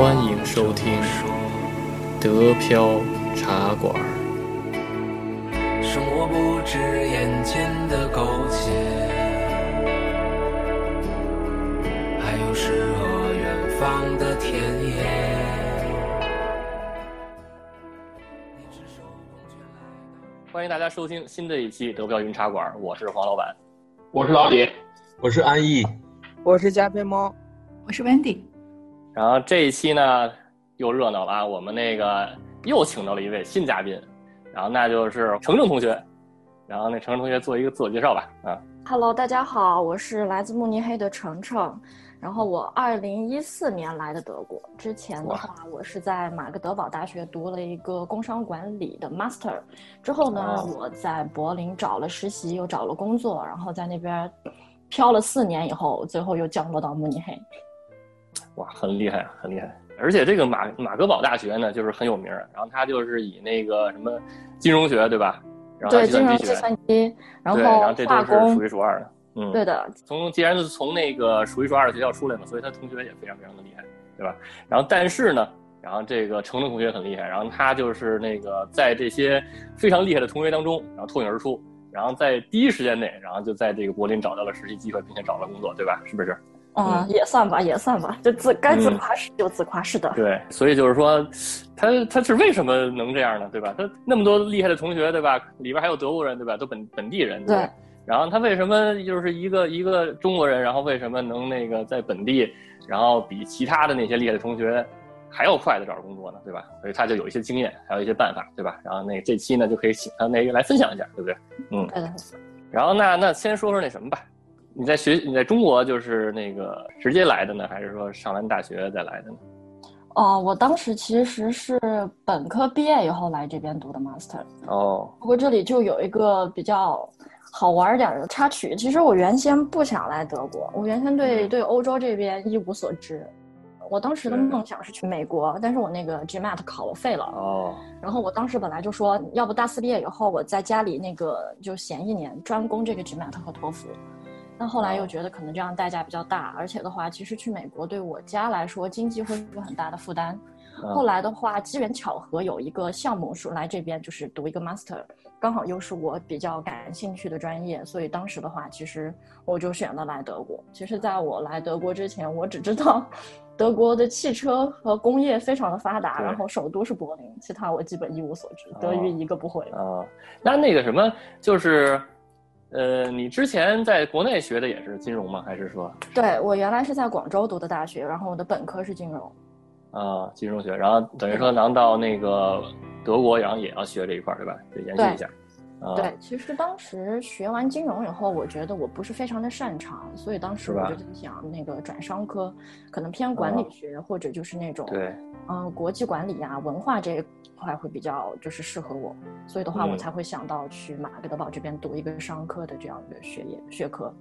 欢迎收听德飘茶馆。生活不止眼前的苟且，还有诗和远方的田野。欢迎大家收听新的一期德飘云茶馆，我是黄老板。我是老李，我是安逸，我是加菲猫，我是 Wendy。然后这一期呢又热闹了啊，我们那个又请到了一位新嘉宾，然后那就是程程同学。然后那程程同学做一个自我介绍吧啊。Hello，大家好，我是来自慕尼黑的程程。然后我二零一四年来的德国，之前的话我是在马格德堡大学读了一个工商管理的 master，之后呢、哦我在柏林找了实习，又找了工作，然后在那边漂了四年以后，最后又降落到慕尼黑。哇，很厉害，很厉害！而且这个马马格堡大学呢，就是很有名儿，然后它就是以那个什么金融学，对吧？然后还对，金融计算机，然对，然后这都是数，一数二的。嗯，对的，从既然是从那个数一数二的学校出来嘛，所以他同学也非常非常的厉害，对吧？然后但是呢，然后这个程程同学很厉害，然后他就是那个在这些非常厉害的同学当中，然后脱颖而出，然后在第一时间内，然后就在这个柏林找到了实习机会，并且找了工作，对吧？是不是？嗯，也算吧，也算吧，就自该自嗯夸是就自夸，是的。对，所以就是说，他他是为什么能这样呢？对吧？他那么多厉害的同学，对吧？里边还有德国人，对吧？都本本地人，对对然后他为什么就是一个一个中国人，然后为什么能那个在本地，然后比其他的那些厉害的同学还要快的找着工作呢？对吧？所以他就有一些经验，还有一些办法，对吧？然后那这期呢就可以请他那个来分享一下，对不对？嗯。对，然后那那先说说那什么吧，你在学你在中国就是那个直接来的呢，还是说上完大学再来的呢？哦，我当时其实是本科毕业以后来这边读的 master，哦，不过这里就有一个比较好玩儿点儿的插曲。其实我原先不想来德国，我原先对嗯对欧洲这边一无所知。我当时的梦想是去美国，但是我那个 GMAT 考了废了。哦，然后我当时本来就说，要不大四毕业以后我在家里那个就闲一年，专攻这个 GMAT 和托福。但后来又觉得可能这样代价比较大，而且的话，其实去美国对我家来说经济会是个很大的负担。嗯后来的话，机缘巧合有一个项目是来这边就是读一个 master，刚好又是我比较感兴趣的专业，所以当时的话，其实我就选了来德国。其实在我来德国之前，我只知道 德国的汽车和工业非常的发达，然后首都是柏林，其他我基本一无所知，德语一个不会。啊，那那个什么，就是，呃，你之前在国内学的也是金融吗？还是说对我原来是在广州读的大学，然后我的本科是金融。啊金融学？然后等于说能到那个德国，然后也要学这一块儿，对吧？就研究一下。啊、对，其实当时学完金融以后，我觉得我不是非常的擅长，所以当时我就在想，那个转商科，可能偏管理学、或者就是那种对，嗯、国际管理啊、文化这一块会比较就是适合我，所以的话，嗯我才会想到去马格德堡这边读一个商科的这样一个学业学科。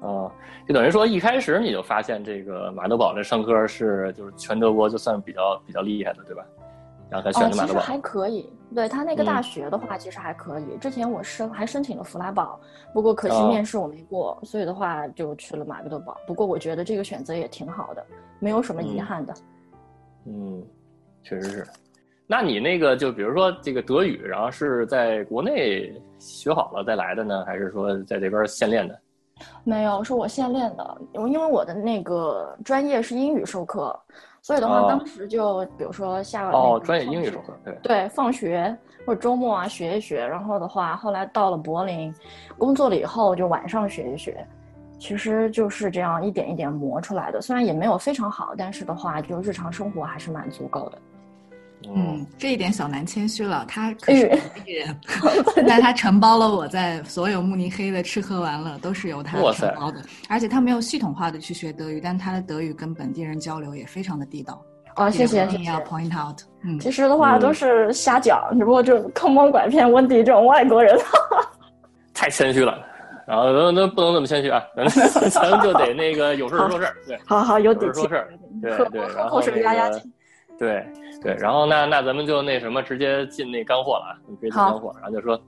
啊，就等于说一开始你就发现这个马德堡这商科是就是全德国就算比较比较厉害的，对吧？然后才选哦，的马德堡。其实还可以，对他那个大嗯学的话，其实还可以。之前我申还申请了弗拉堡，不过可惜哦面试我没过，所以的话就去了马格德堡。不过我觉得这个选择也挺好的，没有什么遗嗯憾的。嗯，确实是。那你那个就比如说这个德语，然后是在国内学好了再来的呢，还是说在这边现练的？没有，是我现练的，因为我的那个专业是英语授课，所以的话，哦当时就比如说下个专业英语授课，对。对，放学或者周末啊学一学，然后的话，后来到了柏林，工作了以后就晚上学一学，其实就是这样一点一点磨出来的。虽然也没有非常好，但是的话，就日常生活还是蛮足够的。嗯，这一点小南谦虚了，他可是哎本地人，但他承包了我在所有慕尼黑的吃喝玩乐都是由他承包的，而且他没有系统化的去学德语，但他的德语跟本地人交流也非常的地道。哦，谢谢一定要 point out，嗯，其实的话嗯都是瞎讲，只不过就坑蒙拐骗温迪这种外国人。太谦虚了。然后那那不能这么谦虚啊，咱咱们就得那个有事说事儿，对，好好有底气有事儿说事儿，对对，喝口水然后那个压压惊。对对，然后那那咱们就那什么，直接进那干货了啊，直接进干货，然后就说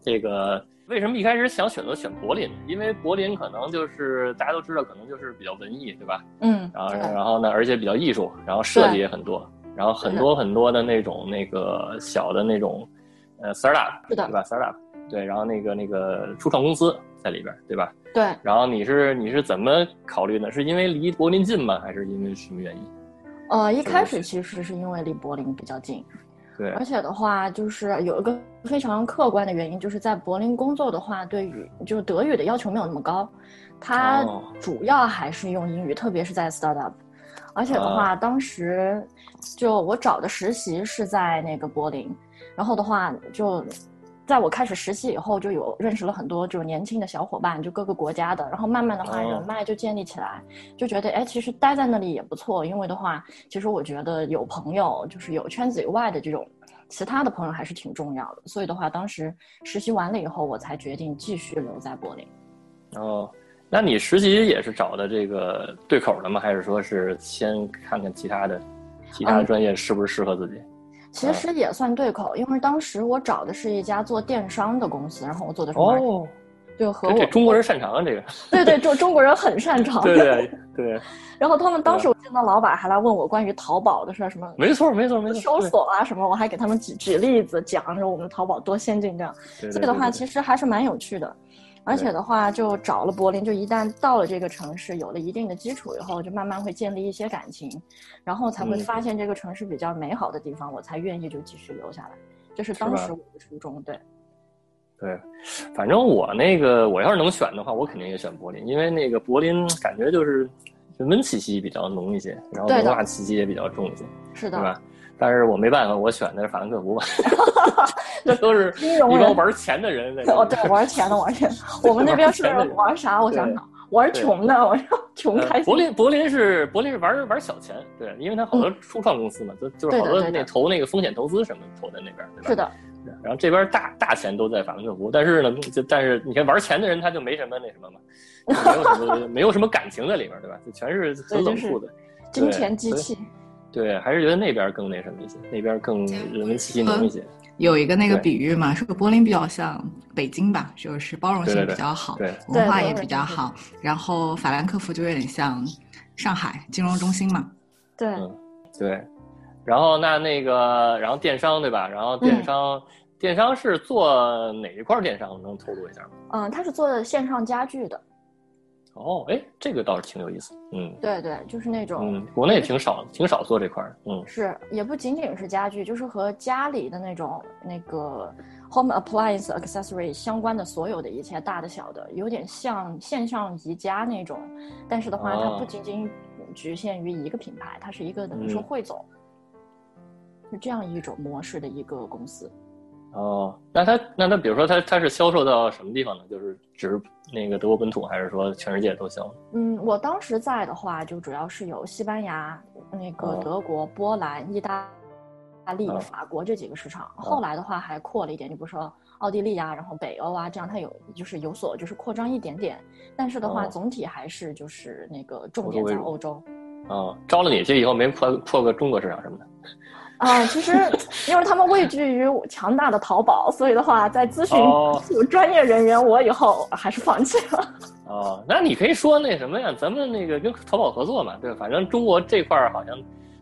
这个为什么一开始想选择选柏林？因为柏林可能就是大家都知道，可能就是比较文艺，对吧？嗯，然后然后呢，而且比较艺术，然后设计也很多，然后很多很多的那种那个小的那种呃 startup，是的对吧？startup，对，然后那个那个初创公司在里边，对吧？对，然后你是你是怎么考虑呢？是因为离柏林近吗？还是因为什么原因？呃，一开始其实是因为离柏林比较近，对。而且的话，就是有一个非常客观的原因，就是在柏林工作的话，对于就是德语的要求没有那么高，它哦。主要还是用英语，特别是在 startup。而且的啊。话，当时就我找的实习是在那个柏林，然后的话就。在我开始实习以后，就有认识了很多就是年轻的小伙伴，就各个国家的，然后慢慢的话哦人脉就建立起来，就觉得哎，其实待在那里也不错，因为的话，其实我觉得有朋友，就是有圈子以外的这种其他的朋友还是挺重要的。所以的话，当时实习完了以后，我才决定继续留在柏林。哦，那你实习也是找的这个对口的吗？还是说是先看看其他的其他专业是不是适合自己？其实也算对口，因为当时我找的是一家做电商的公司，然后我做的是哦，就和我这这中国人擅长啊，这个。对对，就中国人很擅长。对对 对，然后他们当时我见到老板还来问我关于淘宝的事儿，什么没错没错没错。搜索啊什么，我还给他们举举例子，讲说我们的淘宝多先进这样。对，所以的话，其实实还是蛮有趣的。而且的话，就找了柏林，就一旦到了这个城市，有了一定的基础以后，就慢慢会建立一些感情，然后才会嗯发现这个城市比较美好的地方，我才愿意就继续留下来。这是当时我的初衷，对。对，反正我那个我要是能选的话，我肯定也选柏林，因为那个柏林感觉就是人文气息比较浓一些，然后文化气息也比较重一些，是的，对吧？但是我没办法，我选的是法兰克福吧，这都是金融人一帮玩钱的人。哦，对，玩钱的玩钱，我们那边是玩啥？我想想，玩穷的，我说穷呃开心。柏林，柏林是柏林是玩玩小钱，对，因为它好多初创公司嘛，就就是好多那投那个风险投资什么投在那边，对吧？是的，然后这边大大钱都在法兰克福，但是呢，就但是你看玩钱的人他就没什么那什么嘛，没有什么 没有什么感情在里边，对吧？就全是很冷酷的，金钱机器。对，还是觉得那边更那什么一些，那边更人文气息浓一些。有一个那个比喻嘛，说柏林比较像北京吧，就是包容性比较好，对文化也比较好。然后法兰克福就有点像上海金融中心嘛，对，嗯，对。然后那那个，然后电商对吧？然后电商，电商是做哪一块电商？能透露一下吗？嗯，他是做线上家具的，哦，哎，这个倒是挺有意思。嗯对对，就是那种嗯，国内挺少挺少做这块儿。嗯是，也不仅仅是家具，就是和家里的那种那个 home appliance accessory 相关的所有的一切，大的小的，有点像线上宜家那种。但是的话，它哦不仅仅局限于一个品牌，它是一个等于说嗯汇总，是这样一种模式的一个公司。哦，那它那它比如说它它是销售到什么地方呢？就是只是那个德国本土，还是说全世界都销？嗯，我当时在的话，就主要是有西班牙、那个哦德国、波兰、意大利、哦法国这几个市场。后来的话还扩了一点，就比如说奥地利啊，然后北欧啊，这样它有就是有所就是扩张一点点。但是的话，哦总体还是就是那个重点在欧洲。哦，招了你去以后没破破个中国市场什么的。啊，其实因为他们畏惧于强大的淘宝，所以的话，在咨询哦 有专业人员，我以后还是放弃了。哦，那你可以说那什么呀？咱们那个跟淘宝合作嘛，对吧？反正中国这块儿好像，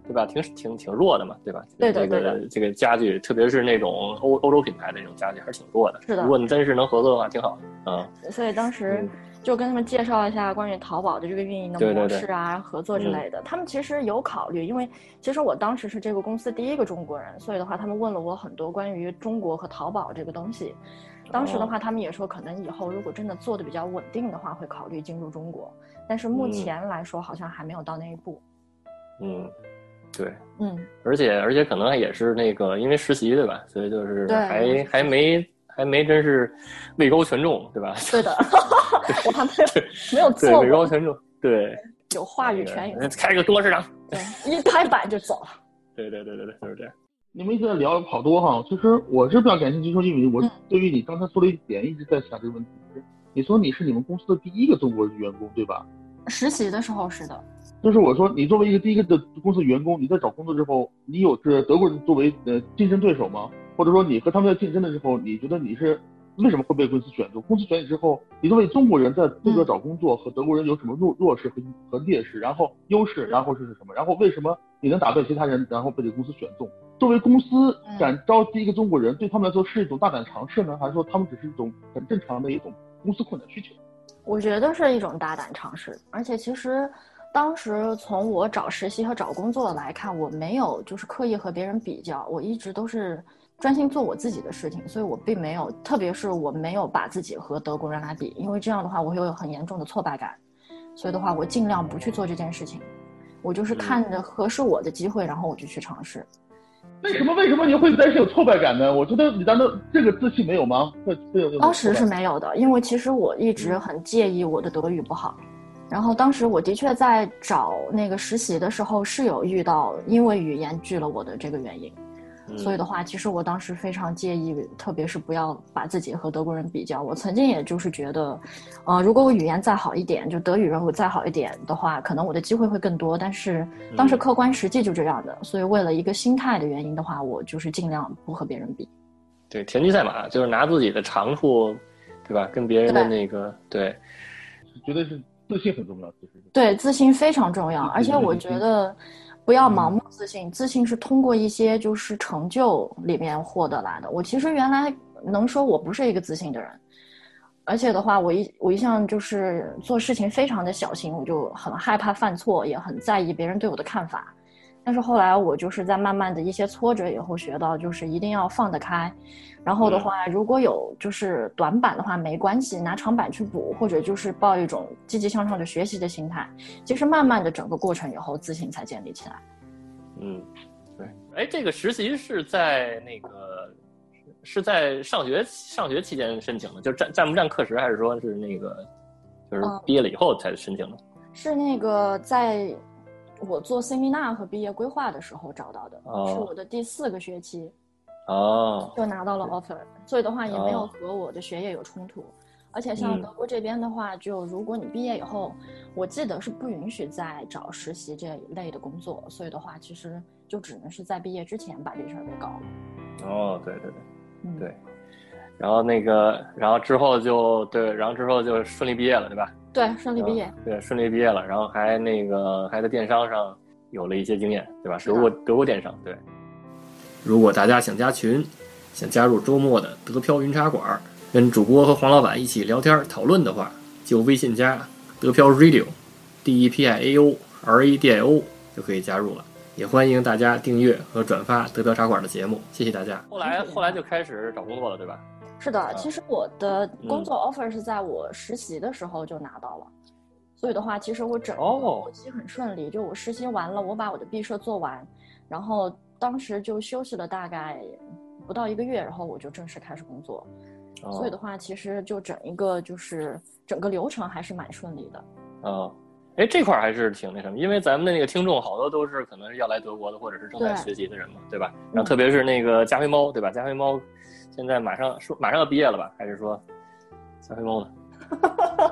对吧？挺挺挺弱的嘛，对吧？这个对这个家具，特别是那种欧欧洲品牌的那种家具，还是挺弱的。是的如果你真是能合作的话，挺好的。嗯，所以当时嗯就跟他们介绍一下关于淘宝的这个运营的模对对对式啊、合作之类的。他们其实有考虑，因为其实我当时是这个公司第一个中国人，所以的话，他们问了我很多关于中国和淘宝这个东西。当时的话，他们也说，可能以后如果真的做的比较稳定的话，会考虑进入中国。但是目嗯前来说，好像还没有到那一步。嗯，对，嗯，而且而且可能也是那个因为实习对吧？所以就是还还没还没真是位高权重对吧？对的，我还没有没有对，做位高，权重，对，有话语权开个中国市场。对，一拍板就走了。对对对对对，就是这样。你们一直在聊好多哈，其实我是比较感兴趣，说因为我嗯对于你刚才说的一点一直在想这个问题，就是你说你是你们公司的第一个中国员工，对吧？实习的时候是的，就是我说你作为一个第一个的公司员工，你在找工作之后，你有这德国人作为呃竞争对手吗？或者说你和他们在竞争的时候，你觉得你是为什么会被公司选中？公司选你之后，你作为中国人在这个找工作和德国人有什么弱弱势和和劣势？然后优势，然后是是什么？然后为什么你能打败其他人，然后被这个公司选中？作为公司敢招第一个中国人，对他们来说是一种大胆尝试呢，还是说他们只是一种很正常的一种公司困难需求？我觉得是一种大胆尝试，而且其实当时从我找实习和找工作来看，我没有就是刻意和别人比较，我一直都是专心做我自己的事情，所以我并没有，特别是我没有把自己和德国人来比，因为这样的话我会有很严重的挫败感，所以的话我尽量不去做这件事情，我就是看着合适我的机会，然后我就去尝试。为什么为什么你会担心有挫败感呢？我觉得你难道这个自信没有吗？会会有当时是没有的，因为其实我一直很介意我的德语不好。然后当时我的确在找那个实习的时候是有遇到，因为语言拒了我的这个原因。所以的话，其实我当时非常介意，特别是不要把自己和德国人比较。我曾经也就是觉得，呃，如果我语言再好一点，就德语如果再好一点的话，可能我的机会会更多。但是当时客观实际就这样的，所以为了一个心态的原因的话，我就是尽量不和别人比。对，田忌赛马就是拿自己的长处，对吧？跟别人的那个对，绝对是自信很重要，其实对，自信非常重要，而且我觉得不要盲目自信，自信是通过一些就是成就里面获得来的。我其实原来能说我不是一个自信的人，而且的话，我一我一向就是做事情非常的小心，我就很害怕犯错，也很在意别人对我的看法。但是后来我就是在慢慢的一些挫折以后学到，就是一定要放得开。然后的话，如果有就是短板的话，没关系，拿长板去补，或者就是抱一种积极向上的学习的心态。其实慢慢的整个过程以后，自信才建立起来。嗯，对。哎，这个实习是在那个是是在上学上学期间申请的，就占占不占课时，还是说是那个就是嗯毕业了以后才申请的？是那个在我做 seminar 和毕业规划的时候找到的，哦是我的第四个学期哦，就拿到了 offer，所以的话也没有哦和我的学业有冲突。而且像嗯德国这边的话，就如果你毕业以后，我记得是不允许再找实习这一类的工作，所以的话，其实就只能是在毕业之前把这事儿给搞了。哦，对对对。嗯，对然后那个，然后之后就对，然后之后就顺利毕业了，对吧？对，顺利毕业。对，顺利毕业了，然后还那个还在电商上有了一些经验，对吧？德国德国电商，对。如果大家想加群，想加入周末的德飘云茶馆，跟主播和黄老板一起聊天讨论的话，就微信加德飘 Radio，D E P I A O R A D I O 就可以加入了。也欢迎大家订阅和转发德飘茶馆的节目，谢谢大家。后来后来就开始找工作了，对吧？是的，其实我的工嗯作 offer 是在我实习的时候就拿到了，所以的话，其实我整个哦后期很顺利。就我实习完了，我把我的毕设做完，然后当时就休息了大概不到一个月，然后我就正式开始工作。哦所以的话，其实就整一个就是整个流程还是蛮顺利的。哦，哎，这块儿还是挺那什么，因为咱们的那个听众好多都是可能是要来德国的，或者是正在学习的人嘛，对吧？然后特别是那个加菲猫，对吧？加菲猫现在马上说马上要毕业了吧？还是说加菲猫呢？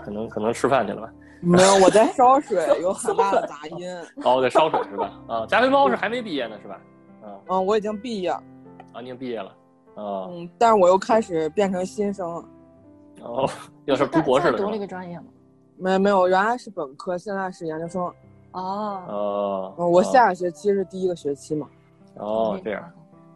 可能可能吃饭去了吧？没有，我在烧水，有很大的杂 音。哦，在烧水是吧？啊，加菲猫是还没毕业呢，是吧？啊嗯，我已经毕业，啊，你已经毕业了。啊嗯，但是我又开始变成新生了。哦，又是读博士了读了一？个专业吗？没没有，原来是本科，现在是研究生。哦，哦，嗯，我哦下个学期是第一个学期嘛。哦这样。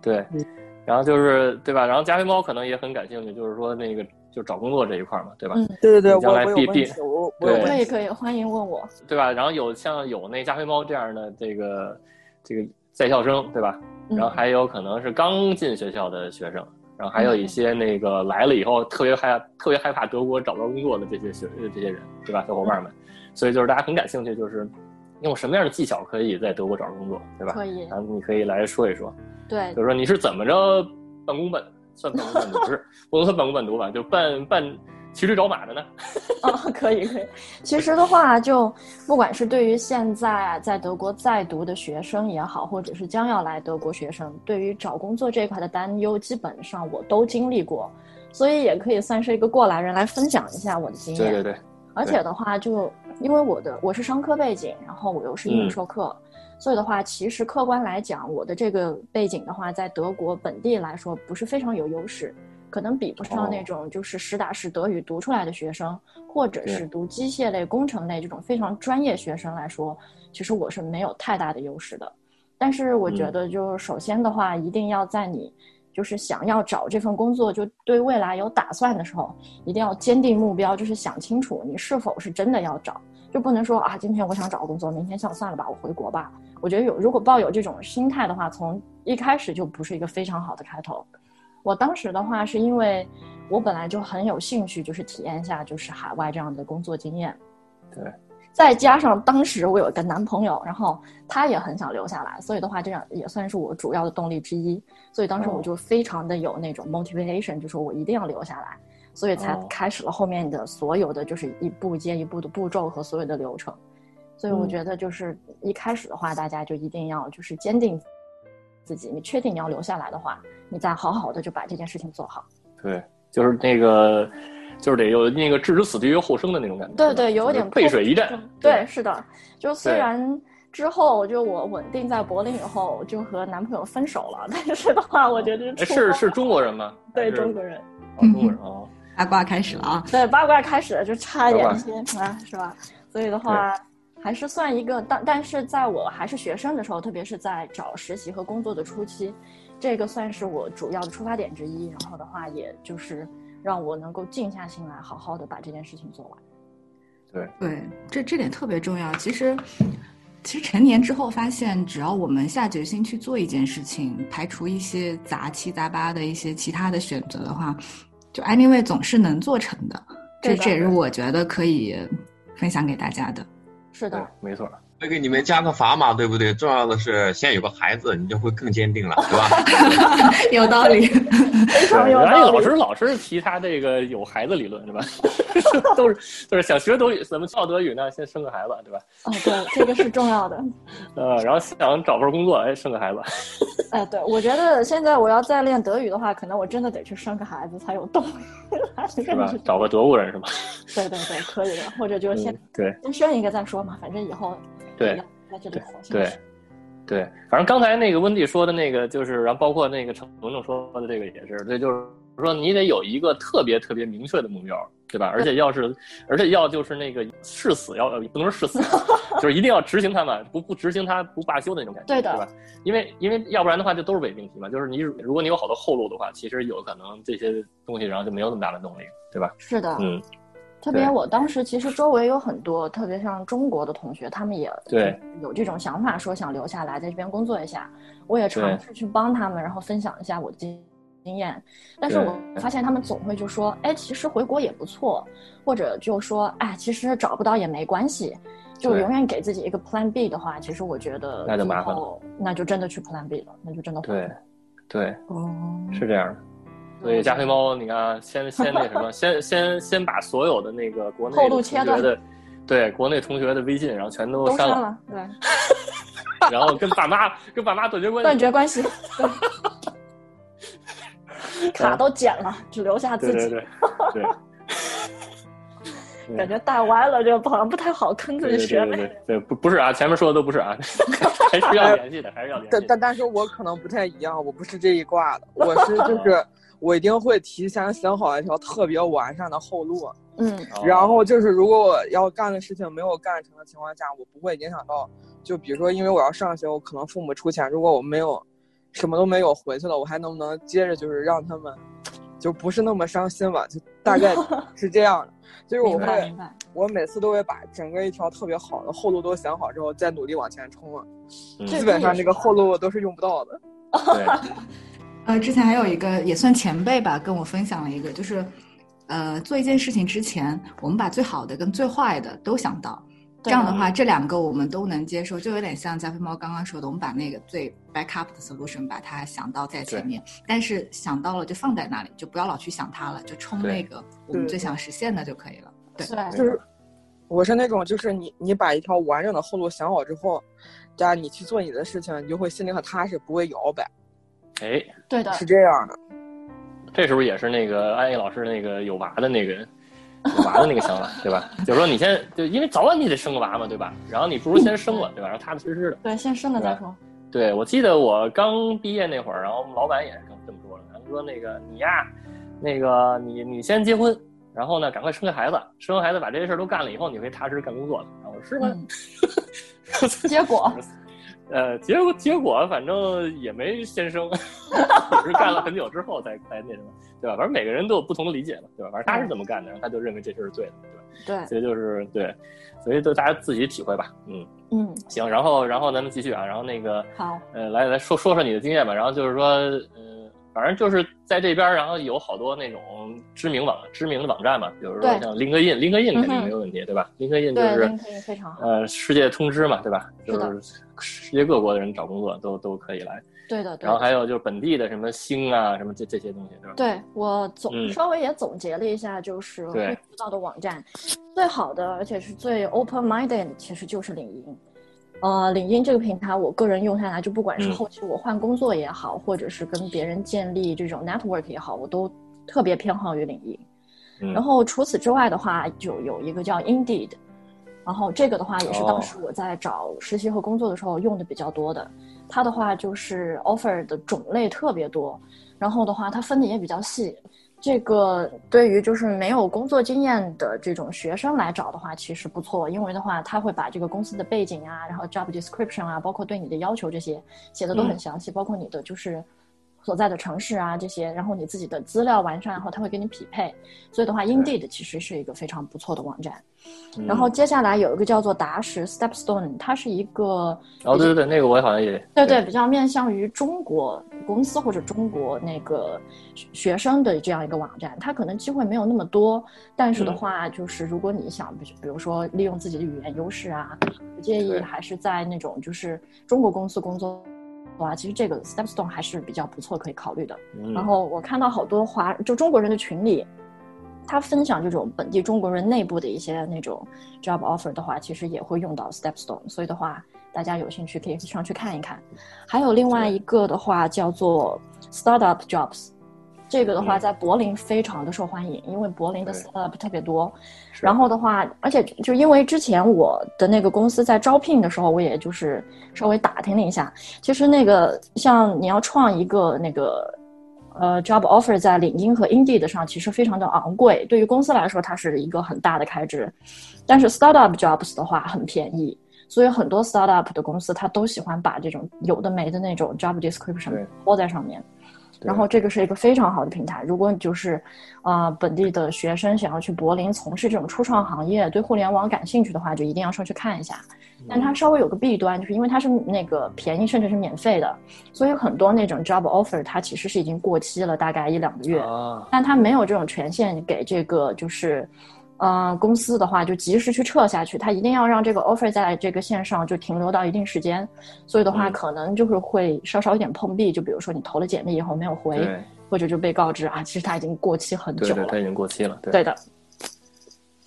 对嗯，然后就是对吧？然后加菲猫可能也很感兴趣，就是说那个就找工作这一块嘛，对吧？嗯对对对，将我我有来毕毕问题，我我。可以可以，欢迎问我。对吧？然后有像有那加菲猫这样的这个这个在校生，对吧？嗯然后还有可能是刚进学校的学生，然后还嗯有一些那个来了以后特别害特别害怕德国找不到工作的这些学这些人，对吧？小伙伴们，所以就是大家很感兴趣，就是用什么样的技巧可以在德国找着工作，对吧？可以然后你可以来说一说，对就是说你是怎么着半工半算半工半读，不是不能算半工半读吧？就半半骑驴找马的呢？啊，可以可以。其实的话，就不管是对于现在在德国在读的学生也好，或者是将要来德国学生，对于找工作这一块的担忧，基本上我都经历过，所以也可以算是一个过来人来分享一下我的经验。对对对，而且的话就，因为我的我是商科背景，然后我又是英语嗯授课，所以的话，其实客观来讲，我的这个背景的话，在德国本地来说不是非常有优势，可能比不上那种就是实打实德语读出来的学生，或者是读机械类、工程类这种非常专业学生来说，其实我是没有太大的优势的。但是我觉得，就是首先的话，一定要在你就是想要找这份工作，就对未来有打算的时候，一定要坚定目标，就是想清楚你是否是真的要找，就不能说啊，今天我想找工作，明天想算了吧，我回国吧。我觉得有如果抱有这种心态的话，从一开始就不是一个非常好的开头。我当时的话是因为我本来就很有兴趣，就是体验一下就是海外这样的工作经验。对。再加上当时我有一个男朋友，然后他也很想留下来，所以的话，这样也算是我主要的动力之一。所以当时我就非常的有那种 motivation，就说我一定要留下来，所以才开始了后面的所有的就是一步接一步的步骤和所有的流程。所以我觉得就是一开始的话，大家就一定要就是坚定自己，你确定你要留下来的话，你再好好的就把这件事情做好。对，就是那个。就是得有那个置之死地于后生的那种感觉。对对，有点背水一战。对，是的。就虽然之后就我稳定在柏林以后，就和男朋友分手了，但是的话，我觉得是是中国人吗？对，中国人。中国人哦。八卦开始了啊！对，八卦开始了，就差一点啊，是吧？所以的话，还是算一个，但但是在我还是学生的时候，特别是在找实习和工作的初期，这个算是我主要的出发点之一。然后的话，也就是。让我能够静下心来，好好的把这件事情做完。对对，这这点特别重要。其实，其实成年之后发现，只要我们下决心去做一件事情，排除一些杂七杂八的一些其他的选择的话，就 anyway 总是能做成的。这这也是我觉得可以分享给大家的。是的，没错。会给你们加个砝码，对不对？重要的是先有个孩子，你就会更坚定了，对吧？有道理，非常有道理。老师老是提他这个有孩子理论，是吧？都是就是想学德语，怎么教德语呢？先生个孩子，对吧？哦，对，这个是重要的。呃，然后想找份工作，哎，生个孩子。哎，对，我觉得现在我要再练德语的话，可能我真的得去生个孩子才有动力。是吧？找个德国人是吧？对对对，可以的。或者就是先对，先生一个再说嘛，反正以后。对，对，对，反正刚才那个温蒂说的那个，就是然后包括那个程程说的这个也是，对，就是说你得有一个特别特别明确的目标，对吧？而且要是，而且要就是那个誓死要不能是誓死，就是一定要执行它嘛，不不执行它不罢休的那种感觉，对的，对吧？因为因为要不然的话就都是伪命题嘛，就是你如果你有好多后路的话，其实有可能这些东西然后就没有那么大的动力，对吧？是的，嗯。特别，我当时其实周围有很多，特别像中国的同学，他们也对有这种想法，说想留下来在这边工作一下。我也尝试去帮他们，然后分享一下我的经经验。但是我发现他们总会就说：“哎，其实回国也不错。”或者就说：“哎，其实找不到也没关系。”就永远给自己一个 Plan B 的话，其实我觉得那就麻烦了，那就真的去 Plan B 了，那就真的对，对，哦，是这样的。所以加菲猫，你看，先先那什么，先先先把所有的那个国内同学的，对国内同学的微信，然后全都删了，对，然后跟爸妈跟爸妈断绝关系，断绝关系，卡都剪了，只留下自己，对对感觉带歪了，就好像不太好坑自己学妹，对。不不是啊，前面说的都不是啊，还是要联系的，还是要联系。但但但是我可能不太一样，我不是这一挂的，我是就是。我一定会提前想好一条特别完善的后路，嗯，然后就是如果我要干的事情没有干成的情况下，我不会影响到，就比如说因为我要上学，我可能父母出钱，如果我没有，什么都没有回去了，我还能不能接着就是让他们，就不是那么伤心吧？就大概 是这样的，就是我会，我每次都会把整个一条特别好的后路都想好之后，再努力往前冲了，基本上这个后路都是用不到的。对。呃，之前还有一个也算前辈吧，跟我分享了一个，就是，呃，做一件事情之前，我们把最好的跟最坏的都想到，这样的话，这两个我们都能接受，就有点像加菲猫刚刚说的，我们把那个最 backup 的 solution 把它想到在前面，但是想到了就放在那里，就不要老去想它了，就冲那个我们最想实现的就可以了。对，就是，我是那种，就是你你把一条完整的后路想好之后，这样你去做你的事情，你就会心里很踏实，不会摇摆。哎，对的，是这样的。这是不是也是那个安逸老师那个有娃的那个有娃的那个想法，对吧？就是说你先就因为早晚你得生个娃嘛，对吧？然后你不如先生了，对吧？然后踏踏实实的。对，先生了再说。对，我记得我刚毕业那会儿，然后老板也是这么这么说的。他说那个你呀，那个你你先结婚，然后呢赶快生个孩子，生完孩子把这些事儿都干了以后，你可以踏实干工作了。然后我说是吗？结果，呃，结果结果反正也没先生，只是干了很久之后才才那什么，对吧？反正每个人都有不同的理解嘛，对吧？反正他是怎么干的，然后他就认为这事儿是对的，对吧？对，所以就是对，所以就大家自己体会吧，嗯。嗯，行，然后然后咱们继续啊，然后那个好，呃，来来说说说你的经验吧。然后就是说，呃，反正就是在这边，然后有好多那种知名网、知名的网站嘛，比如说像 LinkedIn，LinkedIn 肯定没有问题，对吧？LinkedIn 就对是非常好，呃世界通知嘛，对吧？就是世界各国的人找工作都都可以来。对的，对的。然后还有就是本地的什么星啊，什么这这些东西，对吧？对我总、嗯稍微也总结了一下，就是会对用到的网站，最好的而且是最 open minded，其实就是领英。呃，领英这个平台，我个人用下来，就不管是嗯后期我换工作也好，或者是跟别人建立这种 network 也好，我都特别偏好于领英。嗯然后除此之外的话，就有一个叫 Indeed，然后这个的话也是哦当时我在找实习和工作的时候用的比较多的。它的话就是 offer 的种类特别多，然后的话它分的也比较细。这个对于就是没有工作经验的这种学生来找的话，其实不错，因为的话他会把这个公司的背景啊，然后 job description 啊，包括对你的要求这些写的都很嗯。详细，包括你的就是所在的城市啊这些，然后你自己的资料完善后，他会给你匹配。所以的话，Indeed 其实是一个非常不错的网站。嗯然后接下来有一个叫做达什 Stepstone，它是一个哦，对对对，那个我好像也对对，比较面向于中国公司或者中国那个学学生的这样一个网站，它可能机会没有那么多，但是的嗯。话，就是如果你想，比比如说利用自己的语言优势啊，不介意还是在那种就是中国公司工作的话，其实这个 Stepstone 还是比较不错，可以考虑的。嗯然后我看到好多华就中国人的群里，他分享这种本地中国人内部的一些那种 job offer 的话，其实也会用到 Stepstone，所以的话，大家有兴趣可以上去看一看。还有另外一个的话叫做 Startup Jobs，这个的话嗯在柏林非常的受欢迎，因为柏林的 startup 特别多。然后的话，而且就因为之前我的那个公司在招聘的时候，我也就是稍微打听了一下，其实那个像你要创一个那个呃 job offer 在领英和 Indeed 上，其实非常的昂贵，对于公司来说它是一个很大的开支，但是 startup jobs 的话很便宜。所以很多 startup 的公司，它都喜欢把这种有的没的那种 job description 对抛在上面。对然后这个是一个非常好的平台。如果你就是，啊、本地的学生想要去柏林从事这种初创行业，对互联网感兴趣的话，就一定要上去看一下。但它稍微有个弊端，就是因为它是那个便宜甚至是免费的，所以很多那种 job offer 它其实是已经过期了，大概一两个月。啊，但它没有这种权限给这个就是，呃，公司的话就及时去撤下去，他一定要让这个 offer 在这个线上就停留到一定时间，所以的话嗯可能就是会稍稍有点碰壁，就比如说你投了简历以后没有回，或者就被告知啊，其实他已经过期很久了。它已经过期了，对对的，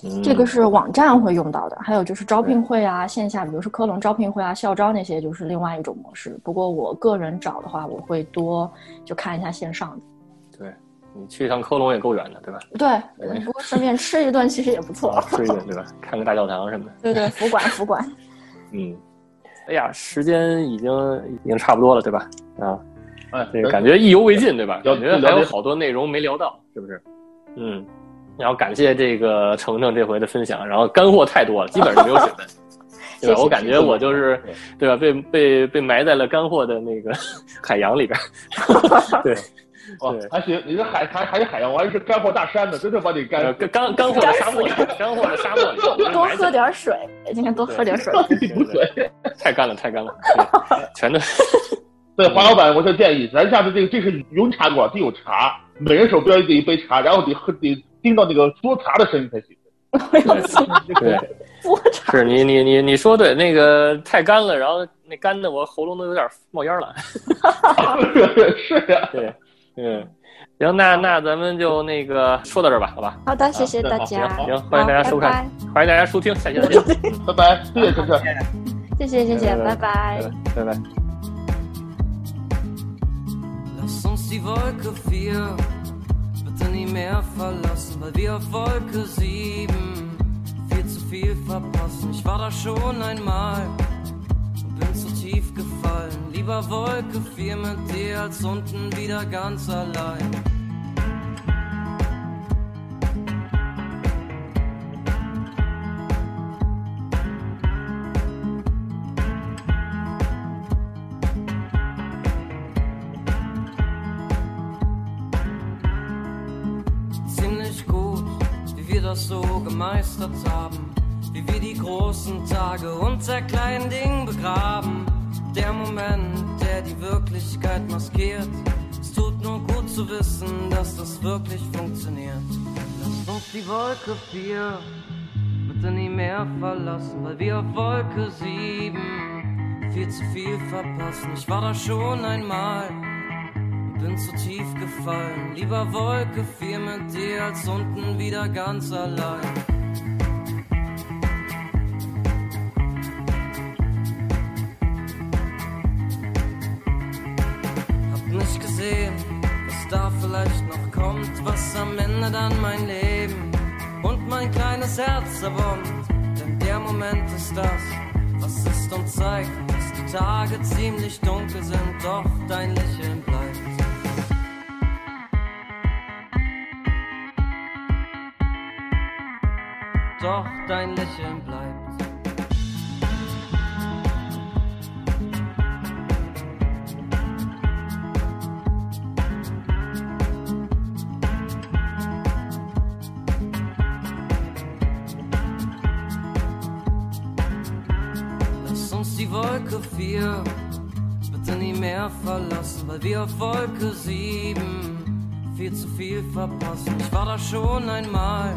嗯这个是网站会用到的，还有就是招聘会啊，线下比如说科隆招聘会啊、校招那些，就是另外一种模式。不过我个人找的话，我会多就看一下线上的。对你去一趟科隆也够远的，对吧？对对，不过顺便吃一顿其实也不错。啊，吃一顿对吧？看个大教堂什么的，对对，服管服管。嗯。哎呀，时间已经已经差不多了，对吧？啊，哎，这个感觉意犹未尽，对吧？感觉还有好多内容没聊到，是不是？嗯，然后感谢这个程程这回的分享，然后干货太多了，基本上没有水分，对我感觉我就是，对吧？被被被埋在了干货的那个 海洋里边，对，哇 对，还行，你这海还还是海洋，我还是干货大山呢，真的把你呃干。干干干货的沙漠里，干货的沙漠里，多喝点水，今天多喝点水。你补水。太干了，太干了，对全都 对，华老板，我就建议咱下次这个这是云茶馆，得有茶，每人手边得一杯茶，然后得喝得听到那个嘬茶的声音才行。对。是你你你你说对，那个太干了，然后那干的我喉咙都有点冒烟了。是呀，对，嗯，行，那那咱们就那个说到这儿吧，好吧？好的，谢谢大家。行，欢迎大家收看，好欢迎大家收听，下期再见，拜拜，谢谢晨晨。拜拜谢谢谢谢，拜拜拜拜。拜拜。Lass uns die Wolke 4 bitte nie mehr verlassen, weil wir auf Wolke 7 viel zu viel verpassen. Ich war da schon einmal und bin zu tief gefallen. über Wolke 4 mit dir als unten wieder ganz allein. Ziemlich gut, wie wir das so gemeistert haben, wie wir die großen Tage unter kleinen Dingen begraben der Moment, der die Wirklichkeit maskiert. Es tut nur gut zu wissen, dass das wirklich funktioniert. Lasst uns die Wolke 4 bitte nie mehr verlassen, weil wir auf Wolke 7 viel zu viel verpassen. Ich war da schon einmal und bin zu tief gefallen. Lieber Wolke 4 mit dir als unten wieder ganz allein. Ende dann mein Leben und mein kleines Herz erbombt. Denn der Moment ist das, was ist und zeigt, dass die Tage ziemlich dunkel sind, doch dein Lächeln bleibt. Doch dein Lächeln bleibt. 4 bitte nie mehr verlassen, weil wir auf Wolke 7 viel zu viel verpassen. Ich war da schon einmal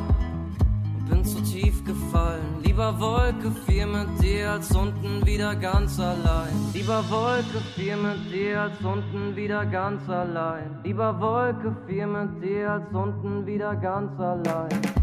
und bin zu tief gefallen. Lieber Wolke 4 mit dir als unten wieder ganz allein. Lieber Wolke 4 mit dir als unten wieder ganz allein. Lieber Wolke 4 mit dir als unten wieder ganz allein.